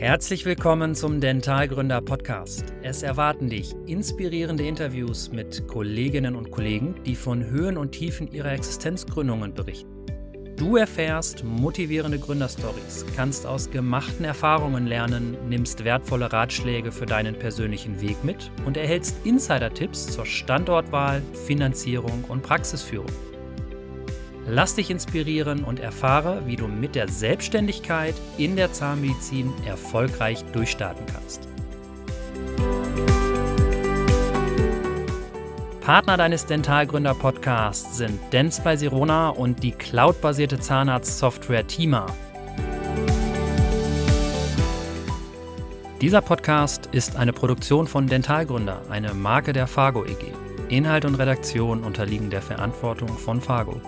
Herzlich willkommen zum Dentalgründer Podcast. Es erwarten dich inspirierende Interviews mit Kolleginnen und Kollegen, die von Höhen und Tiefen ihrer Existenzgründungen berichten. Du erfährst motivierende Gründerstories, kannst aus gemachten Erfahrungen lernen, nimmst wertvolle Ratschläge für deinen persönlichen Weg mit und erhältst Insider-Tipps zur Standortwahl, Finanzierung und Praxisführung. Lass dich inspirieren und erfahre, wie du mit der Selbstständigkeit in der Zahnmedizin erfolgreich durchstarten kannst. Partner deines Dentalgründer-Podcasts sind Dents bei Sirona und die cloudbasierte Zahnarztsoftware Tima. Dieser Podcast ist eine Produktion von Dentalgründer, eine Marke der Fargo EG. Inhalt und Redaktion unterliegen der Verantwortung von Fargo.